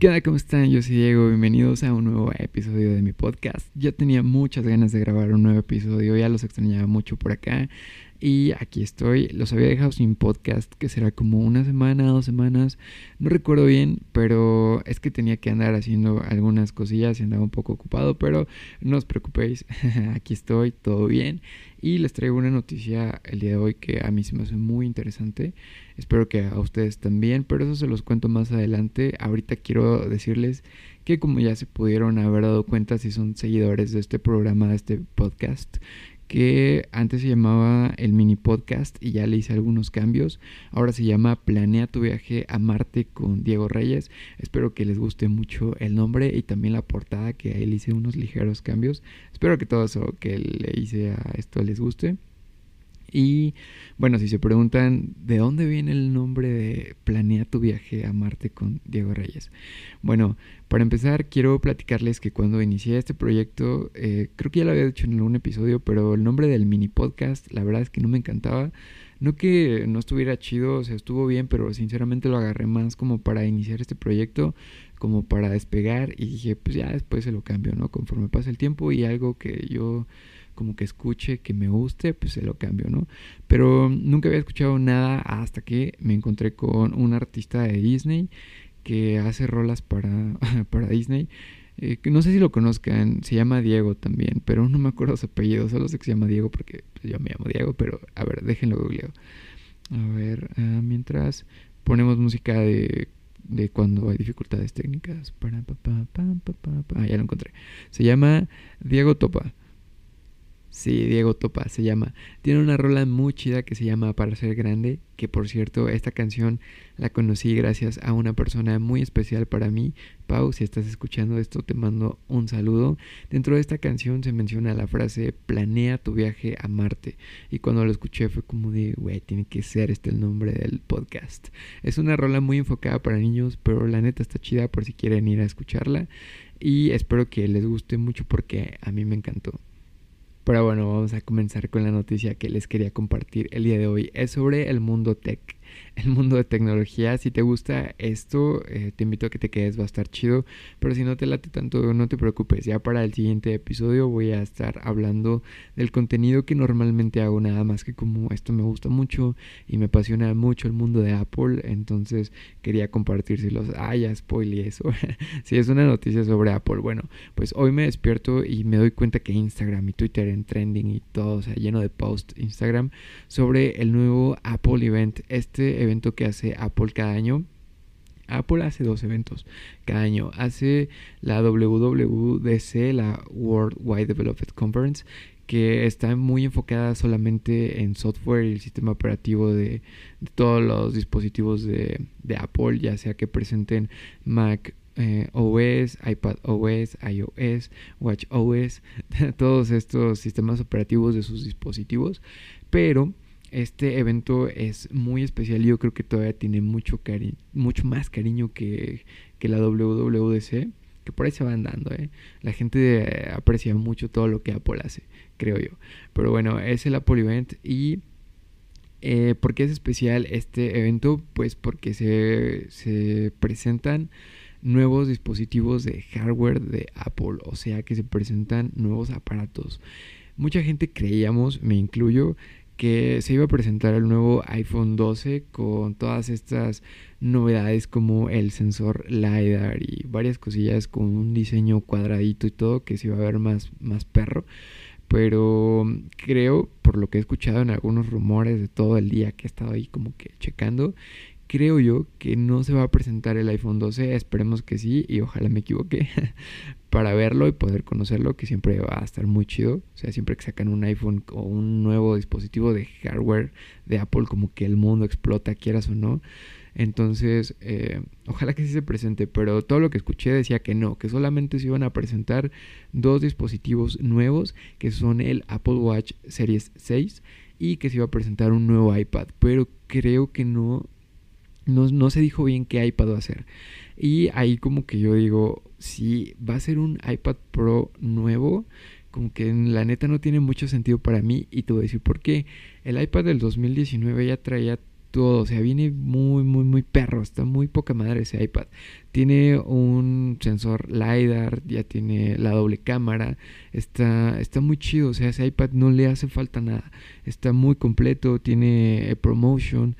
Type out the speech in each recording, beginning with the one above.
¿Qué onda? ¿Cómo están? Yo soy Diego, bienvenidos a un nuevo episodio de mi podcast. Ya tenía muchas ganas de grabar un nuevo episodio, ya los extrañaba mucho por acá. Y aquí estoy, los había dejado sin podcast, que será como una semana, dos semanas, no recuerdo bien, pero es que tenía que andar haciendo algunas cosillas y andaba un poco ocupado, pero no os preocupéis, aquí estoy, todo bien. Y les traigo una noticia el día de hoy que a mí se me hace muy interesante, espero que a ustedes también, pero eso se los cuento más adelante. Ahorita quiero decirles que como ya se pudieron haber dado cuenta si son seguidores de este programa, de este podcast, que antes se llamaba el mini podcast y ya le hice algunos cambios. Ahora se llama Planea tu viaje a Marte con Diego Reyes. Espero que les guste mucho el nombre y también la portada que ahí le hice unos ligeros cambios. Espero que todo eso que le hice a esto les guste. Y bueno, si se preguntan de dónde viene el nombre de Planea tu viaje a Marte con Diego Reyes. Bueno, para empezar quiero platicarles que cuando inicié este proyecto, eh, creo que ya lo había dicho en algún episodio, pero el nombre del mini podcast, la verdad es que no me encantaba. No que no estuviera chido, o sea, estuvo bien, pero sinceramente lo agarré más como para iniciar este proyecto, como para despegar y dije, pues ya después se lo cambio, ¿no? Conforme pasa el tiempo y algo que yo como que escuche, que me guste, pues se lo cambio, ¿no? Pero nunca había escuchado nada hasta que me encontré con un artista de Disney que hace rolas para, para Disney. Eh, no sé si lo conozcan, se llama Diego también, pero no me acuerdo su apellido, solo sé que se llama Diego porque yo me llamo Diego, pero a ver, déjenlo googleo. A ver, ah, mientras ponemos música de, de cuando hay dificultades técnicas. Ah, ya lo encontré. Se llama Diego Topa. Sí, Diego Topa se llama. Tiene una rola muy chida que se llama Para ser grande, que por cierto, esta canción la conocí gracias a una persona muy especial para mí. Pau, si estás escuchando esto, te mando un saludo. Dentro de esta canción se menciona la frase planea tu viaje a Marte. Y cuando lo escuché fue como de, güey, tiene que ser este el nombre del podcast. Es una rola muy enfocada para niños, pero la neta está chida por si quieren ir a escucharla. Y espero que les guste mucho porque a mí me encantó. Pero bueno, vamos a comenzar con la noticia que les quería compartir el día de hoy. Es sobre el mundo tech el mundo de tecnología. Si te gusta esto, eh, te invito a que te quedes, va a estar chido. Pero si no te late tanto, no te preocupes. Ya para el siguiente episodio voy a estar hablando del contenido que normalmente hago, nada más que como esto me gusta mucho y me apasiona mucho el mundo de Apple. Entonces quería compartírselos. Ah, ya spoilé eso. si es una noticia sobre Apple. Bueno, pues hoy me despierto y me doy cuenta que Instagram y Twitter en trending y todo, o sea, lleno de posts Instagram sobre el nuevo Apple Event. Este evento que hace Apple cada año. Apple hace dos eventos cada año. Hace la WWDC, la World Wide Development Conference, que está muy enfocada solamente en software y el sistema operativo de, todos los dispositivos de, Apple, ya sea que presenten Mac eh, OS, iPad OS, iOS, Watch OS, todos estos sistemas operativos de sus dispositivos. Pero este evento es muy especial. Yo creo que todavía tiene mucho, cari mucho más cariño que, que, la WWDC. Que por ahí se van dando, ¿eh? La gente eh, aprecia mucho todo lo que Apple hace, creo yo. Pero bueno, es el Apple Event. ¿Y eh, por qué es especial este evento? Pues porque se, se presentan nuevos dispositivos de hardware de Apple. O sea que se presentan nuevos aparatos. Mucha gente creíamos, me incluyo, que se iba a presentar el nuevo iPhone 12 con todas estas novedades como el sensor LiDAR y varias cosillas con un diseño cuadradito y todo que se iba a ver más, más perro. Pero creo, por lo que he escuchado en algunos rumores de todo el día que he estado ahí como que checando, creo yo que no se va a presentar el iPhone 12, esperemos que sí y ojalá me equivoque para verlo y poder conocerlo, que siempre va a estar muy chido, o sea, siempre que sacan un iPhone o un nuevo dispositivo de hardware de Apple, como que el mundo explota, quieras o no. Entonces, eh, ojalá que sí se presente, pero todo lo que escuché decía que no, que solamente se iban a presentar dos dispositivos nuevos, que son el Apple Watch Series 6 y que se iba a presentar un nuevo iPad, pero creo que no, no, no se dijo bien qué iPad va a ser. Y ahí como que yo digo, si va a ser un iPad Pro nuevo, como que la neta no tiene mucho sentido para mí y te voy a decir por qué. El iPad del 2019 ya traía todo, o sea, viene muy, muy, muy perro, está muy poca madre ese iPad. Tiene un sensor LiDAR, ya tiene la doble cámara, está, está muy chido, o sea, ese iPad no le hace falta nada, está muy completo, tiene ProMotion,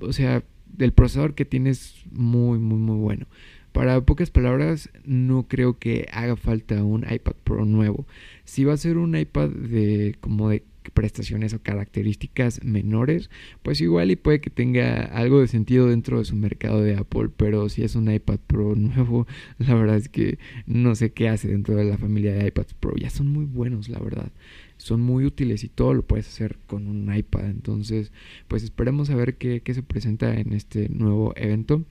o sea, el procesador que tiene es muy, muy, muy bueno. Para pocas palabras, no creo que haga falta un iPad Pro nuevo. Si va a ser un iPad de como de prestaciones o características menores, pues igual y puede que tenga algo de sentido dentro de su mercado de Apple, pero si es un iPad Pro nuevo, la verdad es que no sé qué hace dentro de la familia de iPads Pro. Ya son muy buenos, la verdad. Son muy útiles y todo lo puedes hacer con un iPad. Entonces, pues esperemos a ver qué, qué se presenta en este nuevo evento.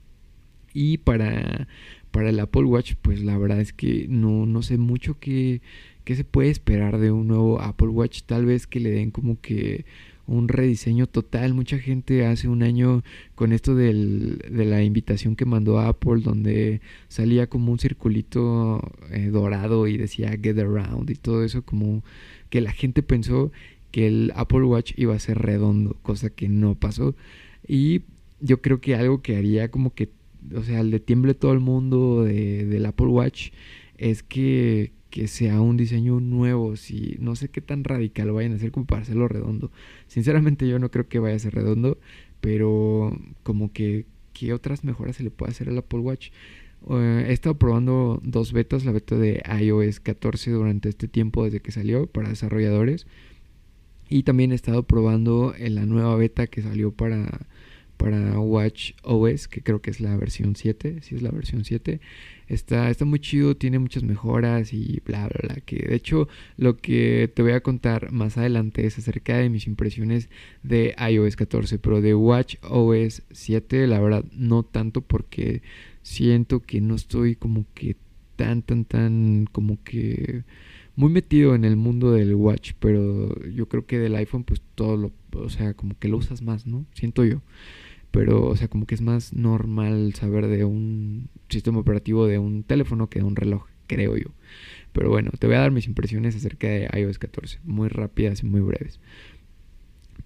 Y para, para el Apple Watch, pues la verdad es que no, no sé mucho qué, qué se puede esperar de un nuevo Apple Watch. Tal vez que le den como que un rediseño total. Mucha gente hace un año con esto del, de la invitación que mandó Apple, donde salía como un circulito eh, dorado y decía Get Around y todo eso, como que la gente pensó que el Apple Watch iba a ser redondo, cosa que no pasó. Y yo creo que algo que haría como que o sea, le tiemble todo el mundo de, del Apple Watch es que, que sea un diseño nuevo, si no sé qué tan radical vayan a hacer como para hacerlo redondo. Sinceramente yo no creo que vaya a ser redondo, pero como que qué otras mejoras se le puede hacer al Apple Watch. Eh, he estado probando dos betas, la beta de iOS 14 durante este tiempo desde que salió para desarrolladores y también he estado probando en la nueva beta que salió para para Watch OS, que creo que es la versión 7, si es la versión 7. Está, está muy chido, tiene muchas mejoras y bla, bla, bla. Que de hecho lo que te voy a contar más adelante es acerca de mis impresiones de iOS 14, pero de Watch OS 7, la verdad no tanto porque siento que no estoy como que tan, tan, tan, como que muy metido en el mundo del watch, pero yo creo que del iPhone pues todo lo, o sea, como que lo usas más, ¿no? Siento yo pero o sea como que es más normal saber de un sistema operativo de un teléfono que de un reloj, creo yo. Pero bueno, te voy a dar mis impresiones acerca de iOS 14, muy rápidas y muy breves.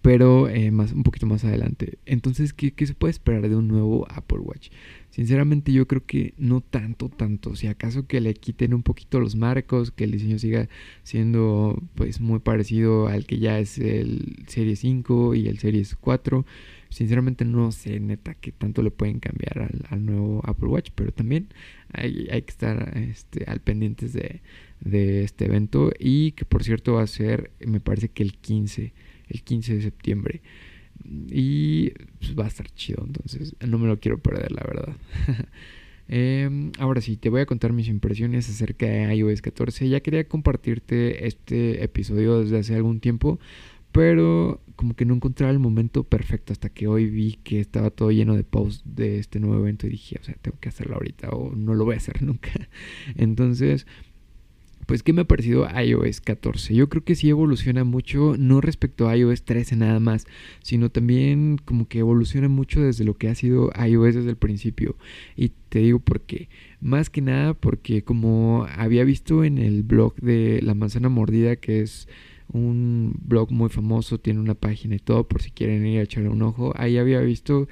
Pero eh, más, un poquito más adelante. Entonces, ¿qué, ¿qué, se puede esperar de un nuevo Apple Watch? Sinceramente yo creo que no tanto, tanto. Si acaso que le quiten un poquito los marcos, que el diseño siga siendo pues muy parecido al que ya es el Series 5 y el Series 4 Sinceramente no sé neta qué tanto le pueden cambiar al, nuevo Apple Watch, pero también hay, que estar este, al pendientes de, este evento y que por cierto va a ser, me parece que el 15, el 15 de septiembre. Y pues, va a estar chido, entonces no me lo quiero perder, la verdad. Em, ahora sí, te voy a contar mis impresiones acerca de iOS 14. Ya quería compartirte este episodio desde hace algún tiempo, pero como que no encontraba el momento perfecto hasta que hoy vi que estaba todo lleno de posts de este nuevo evento y dije, o sea, tengo que hacerlo ahorita o no lo voy a hacer nunca. Entonces, pues, ¿qué me ha parecido iOS 14? Yo creo que sí evoluciona mucho, no respecto a iOS 13 nada más, sino también como que evoluciona mucho desde lo que ha sido iOS desde el principio. Y te digo por qué. Más que nada porque como había visto en el blog de La Manzana Mordida, que es un blog muy famoso, tiene una página y todo, por si quieren ir a echarle un ojo. Ahí había visto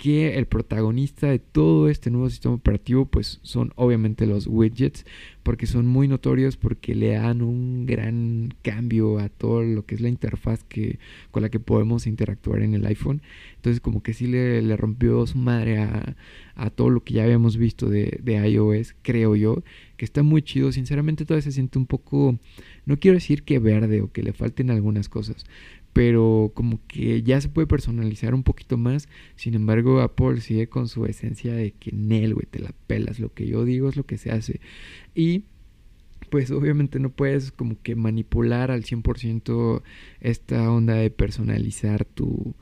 que el protagonista de todo este nuevo sistema operativo pues son obviamente los widgets porque son muy notorios porque le dan un gran cambio a todo lo que es la interfaz que con la que podemos interactuar en el iPhone. Entonces como que sí le, rompió su madre a, todo lo que ya habíamos visto de, de iOS creo yo que está muy chido. Sinceramente todavía se siente un poco no quiero decir que verde o que le falten algunas cosas pero como que ya se puede personalizar un poquito más. Sin embargo, Apple sigue con su esencia de que Nel, güey, te la pelas. Lo que yo digo es lo que se hace. Y pues obviamente no puedes como que manipular al 100% esta onda de personalizar tu,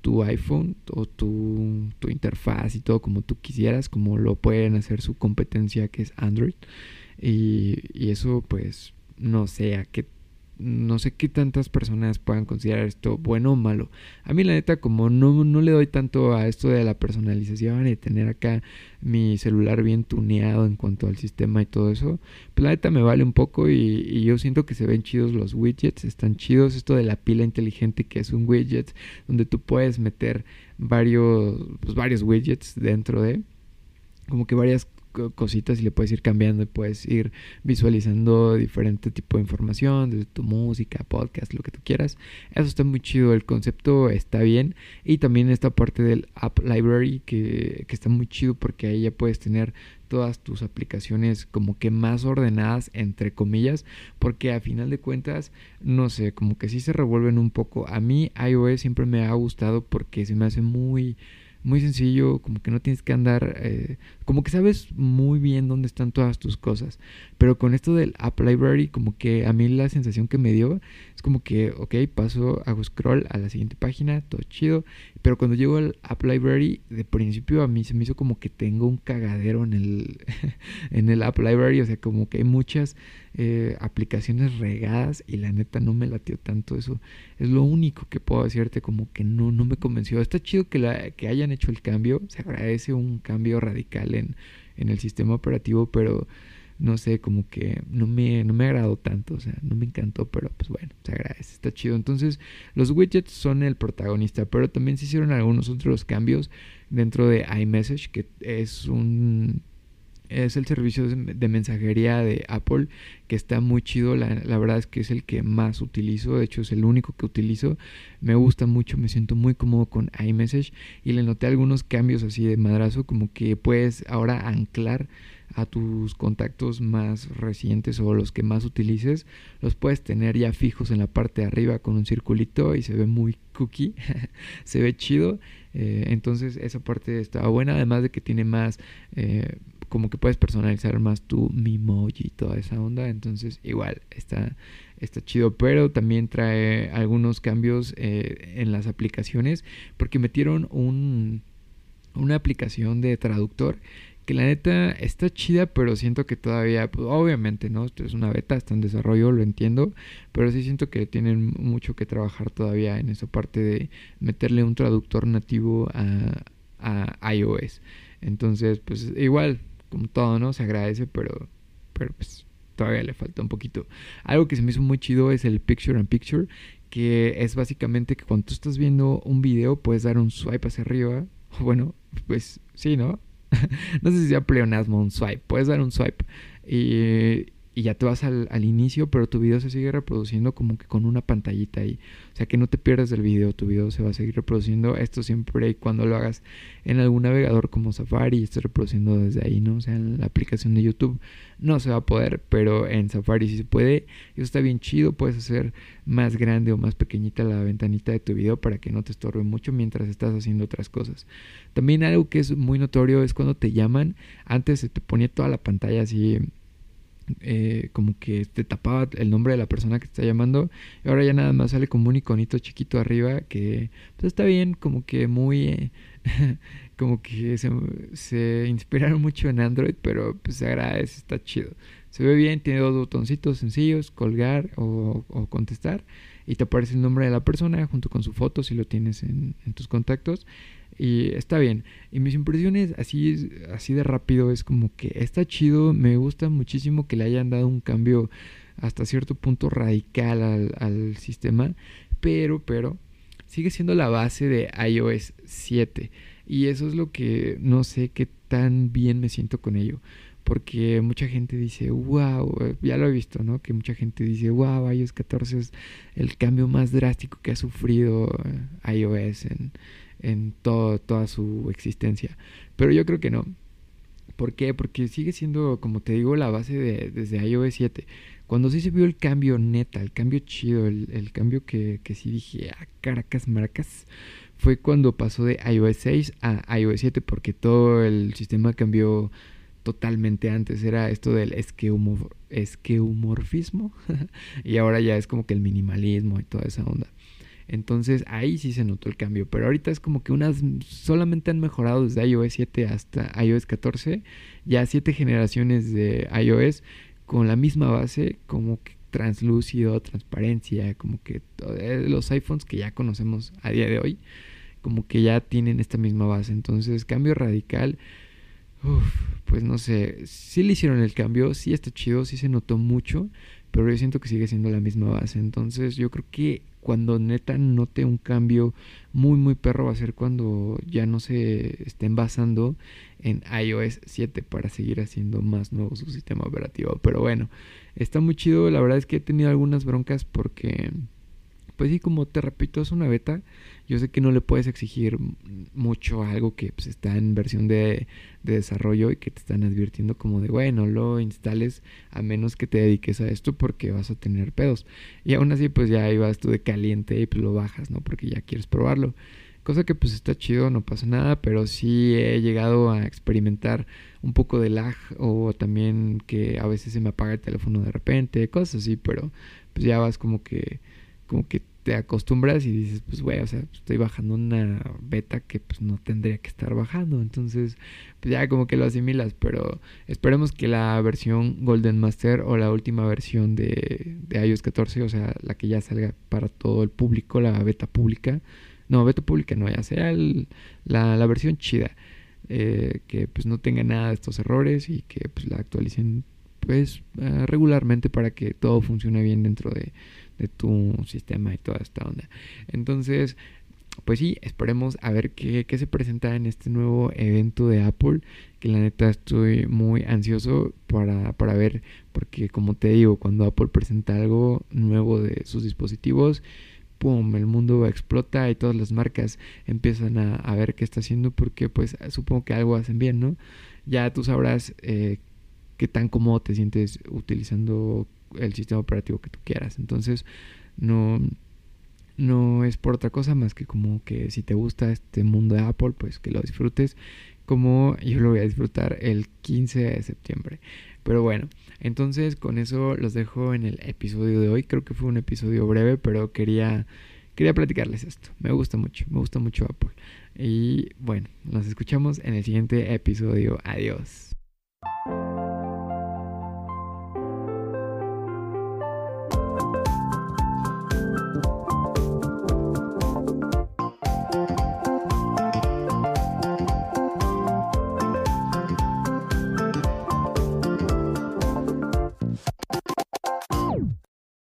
tu iPhone o tu, tu, interfaz y todo como tú quisieras, como lo pueden hacer su competencia que es Android. Y, y eso pues no sé a qué no sé qué tantas personas puedan considerar esto bueno o malo. A mí la neta como no, no le doy tanto a esto de la personalización y tener acá mi celular bien tuneado en cuanto al sistema y todo eso, pues la neta me vale un poco y, y yo siento que se ven chidos los widgets, están chidos esto de la pila inteligente que es un widget donde tú puedes meter varios, pues varios widgets dentro de como que varias cositas y le puedes ir cambiando y puedes ir visualizando diferente tipo de información, desde tu música, podcast, lo que tú quieras. Eso está muy chido, el concepto está bien. Y también esta parte del App Library que, que está muy chido porque ahí ya puedes tener todas tus aplicaciones como que más ordenadas entre comillas porque a final de cuentas no sé como que sí se revuelven un poco a mí iOS siempre me ha gustado porque se me hace muy muy sencillo, como que no tienes que andar, eh, como que sabes muy bien dónde están todas tus cosas. Pero con esto del App Library, como que a mí la sensación que me dio como que, ok, paso, hago scroll a la siguiente página, todo chido. Pero cuando llego al App Library, de principio a mí se me hizo como que tengo un cagadero en el, en el App Library, o sea, como que hay muchas eh, aplicaciones regadas y la neta no me latió tanto eso. Es lo único que puedo decirte como que no, no me convenció. Está chido que, la, que hayan hecho el cambio, se agradece un cambio radical en, en el sistema operativo, pero no sé, como que no me, no me agradó tanto, o sea, no me encantó, pero pues bueno, se agradece, está chido. Entonces, los widgets son el protagonista, pero también se hicieron algunos otros cambios dentro de iMessage, que es un es el servicio de mensajería de Apple que está muy chido. La, verdad es que es el que más utilizo. De hecho, es el único que utilizo. Me gusta mucho, me siento muy cómodo con iMessage. Y le noté algunos cambios así de madrazo, como que puedes ahora anclar a tus contactos más recientes o los que más utilices, los puedes tener ya fijos en la parte de arriba con un circulito y se ve muy cookie, se ve chido. Eh, entonces esa parte está buena, además de que tiene más, eh, como que puedes personalizar más tu Mimoji y toda esa onda. Entonces, igual está, está chido. Pero también trae algunos cambios eh, en las aplicaciones. Porque metieron un, una aplicación de traductor. Que la neta está chida, pero siento que todavía, pues, obviamente, ¿no? Esto es una beta, está en desarrollo, lo entiendo. Pero sí siento que tienen mucho que trabajar todavía en esa parte de meterle un traductor nativo a, a iOS. Entonces, pues igual, como todo, ¿no? Se agradece, pero, pero pues todavía le falta un poquito. Algo que se me hizo muy chido es el Picture and Picture, que es básicamente que cuando tú estás viendo un video puedes dar un swipe hacia arriba. Bueno, pues sí, ¿no? no sé si sea pleonasmo, un swipe. Puedes dar un swipe y, y ya te vas al, inicio, pero tu video se sigue reproduciendo como que con una pantallita ahí. O sea que no te pierdas del video, tu video se va a seguir reproduciendo. Esto siempre y cuando lo hagas en algún navegador como Safari y estés reproduciendo desde ahí, ¿no? O sea, en la aplicación de YouTube no se va a poder, pero en Safari sí se puede. Eso está bien chido, puedes hacer más grande o más pequeñita la ventanita de tu video para que no te estorbe mucho mientras estás haciendo otras cosas. También algo que es muy notorio es cuando te llaman, antes se te ponía toda la pantalla así eh, como que te tapaba el nombre de la persona que te está llamando y ahora ya nada más sale como un iconito chiquito arriba que pues está bien como que muy como que se, inspiraron mucho en Android pero pues se agradece está chido. Se ve bien tiene dos botoncitos sencillos colgar o, contestar y te aparece el nombre de la persona junto con su foto si lo tienes en, en tus contactos y está bien. Y mis impresiones así, así de rápido es como que está chido. Me gusta muchísimo que le hayan dado un cambio hasta cierto punto radical al, sistema. Pero, pero, sigue siendo la base de iOS 7. Y eso es lo que no sé qué tan bien me siento con ello. Porque mucha gente dice, wow, ya lo he visto, ¿no? Que mucha gente dice, wow, iOS 14 es el cambio más drástico que ha sufrido eh, iOS en, en toda su existencia. Pero yo creo que no. ¿Por qué? Porque sigue siendo, como te digo, la base de, desde iOS 7. Cuando sí se vio el cambio neta, el cambio chido, el, cambio que, que, sí dije, ah, Caracas, Maracas, fue cuando pasó de iOS 6 a iOS 7, porque todo el sistema cambió totalmente antes. Era esto del esqueumorfismo, y ahora ya es como que el minimalismo y toda esa onda. Entonces ahí sí se notó el cambio. Pero ahorita es como que unas solamente han mejorado desde iOS 7 hasta iOS 14. Ya siete generaciones de iOS con la misma base, como que translúcido, transparencia, como que eh, los iPhones que ya conocemos a día de hoy, como que ya tienen esta misma base. Entonces, cambio radical. pues no sé, sí le hicieron el cambio, sí está chido, sí se notó mucho, pero yo siento que sigue siendo la misma base. Entonces yo creo que cuando neta note un cambio muy muy perro va a ser cuando ya no se estén basando en iOS 7 para seguir haciendo más nuevo su sistema operativo. Pero bueno, está muy chido. La verdad es que he tenido algunas broncas porque pues sí, como te repito, es una beta. Yo sé que no le puedes exigir mucho a algo que pues, está en versión de, desarrollo y que te están advirtiendo como de, bueno, lo instales a menos que te dediques a esto porque vas a tener pedos. Y aún así, pues ya ibas tú de caliente y pues lo bajas, ¿no? Porque ya quieres probarlo. Cosa que pues está chido, no pasa nada, pero sí he llegado a experimentar un poco de lag o también que a veces se me apaga el teléfono de repente, cosas así, pero pues ya vas como que como que te acostumbras y dices, pues güey, o sea, estoy bajando una beta que pues no tendría que estar bajando. Entonces, pues ya como que lo asimilas, pero esperemos que la versión Golden Master o la última versión de, de iOS 14, o sea, la que ya salga para todo el público, la beta pública, no, beta pública no, ya sea la, la, versión chida, eh, que pues no tenga nada de estos errores y que pues la actualicen pues eh, regularmente para que todo funcione bien dentro de de tu sistema y toda esta onda. Entonces, pues sí, esperemos a ver qué, se presenta en este nuevo evento de Apple, que la neta estoy muy ansioso para, para ver, porque como te digo, cuando Apple presenta algo nuevo de sus dispositivos, ¡pum! El mundo explota y todas las marcas empiezan a, ver qué está haciendo porque pues supongo que algo hacen bien, ¿no? Ya tú sabrás eh, qué tan cómodo te sientes utilizando el sistema operativo que tú quieras. Entonces, no, no es por otra cosa más que como que si te gusta este mundo de Apple, pues que lo disfrutes como yo lo voy a disfrutar el 15 de septiembre. Pero bueno, entonces con eso los dejo en el episodio de hoy. Creo que fue un episodio breve, pero quería quería platicarles esto. Me gusta mucho, me gusta mucho Apple. Y bueno, nos escuchamos en el siguiente episodio. Adiós.